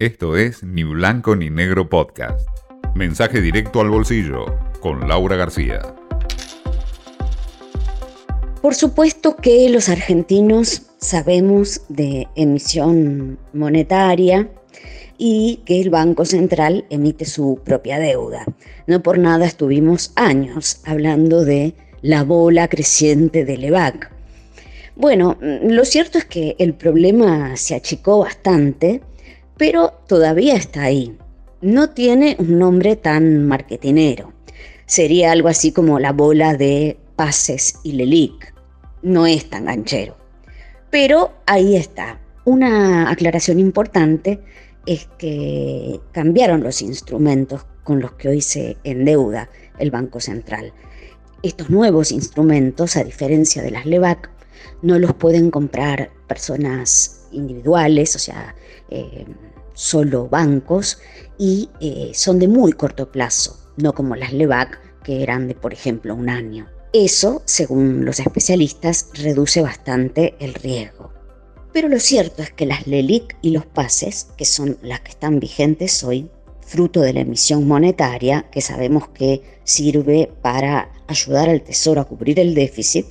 Esto es Ni Blanco ni Negro Podcast. Mensaje directo al bolsillo con Laura García. Por supuesto que los argentinos sabemos de emisión monetaria y que el Banco Central emite su propia deuda. No por nada estuvimos años hablando de la bola creciente del EVAC. Bueno, lo cierto es que el problema se achicó bastante pero todavía está ahí. No tiene un nombre tan marketinero. Sería algo así como la bola de Pases y Lelic. No es tan ganchero. Pero ahí está. Una aclaración importante es que cambiaron los instrumentos con los que hoy se endeuda el Banco Central. Estos nuevos instrumentos, a diferencia de las LEVAC, no los pueden comprar personas individuales, o sea, eh, solo bancos, y eh, son de muy corto plazo, no como las LEVAC, que eran de, por ejemplo, un año. Eso, según los especialistas, reduce bastante el riesgo. Pero lo cierto es que las LELIC y los pases, que son las que están vigentes hoy, fruto de la emisión monetaria, que sabemos que sirve para ayudar al Tesoro a cubrir el déficit,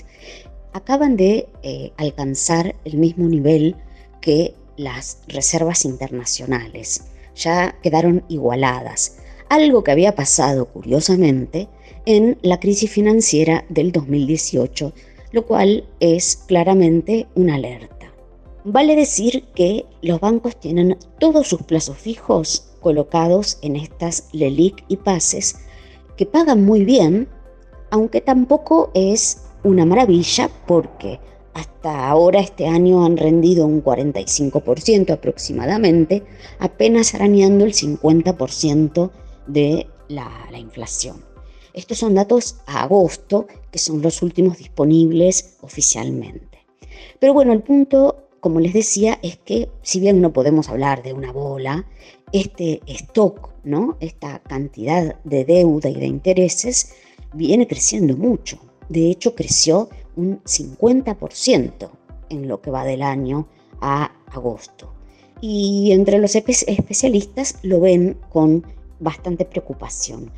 acaban de eh, alcanzar el mismo nivel que las reservas internacionales. Ya quedaron igualadas, algo que había pasado curiosamente en la crisis financiera del 2018, lo cual es claramente una alerta. Vale decir que los bancos tienen todos sus plazos fijos colocados en estas LELIC y PASES que pagan muy bien, aunque tampoco es una maravilla porque hasta ahora este año han rendido un 45% aproximadamente, apenas arañando el 50% de la, la inflación. Estos son datos a agosto, que son los últimos disponibles oficialmente. Pero bueno, el punto, como les decía, es que si bien no podemos hablar de una bola, este stock, ¿no? esta cantidad de deuda y de intereses, viene creciendo mucho. De hecho, creció un 50% en lo que va del año a agosto. Y entre los especialistas lo ven con bastante preocupación.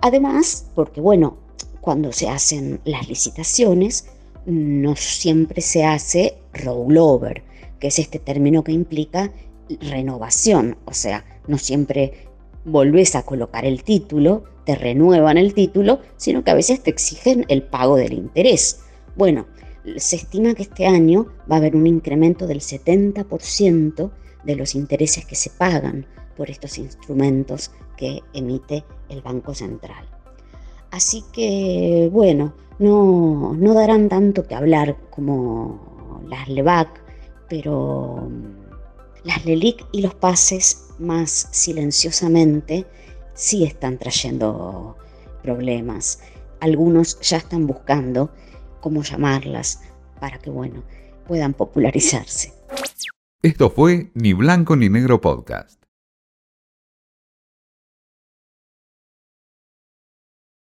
Además, porque bueno, cuando se hacen las licitaciones, no siempre se hace rollover, que es este término que implica renovación, o sea, no siempre volvés a colocar el título, te renuevan el título, sino que a veces te exigen el pago del interés. Bueno, se estima que este año va a haber un incremento del 70% de los intereses que se pagan por estos instrumentos que emite el Banco Central. Así que, bueno, no, no darán tanto que hablar como las LEVAC, pero mm, las LELIC y los pases más silenciosamente sí están trayendo problemas. Algunos ya están buscando cómo llamarlas para que, bueno, puedan popularizarse. Esto fue Ni Blanco ni Negro Podcast.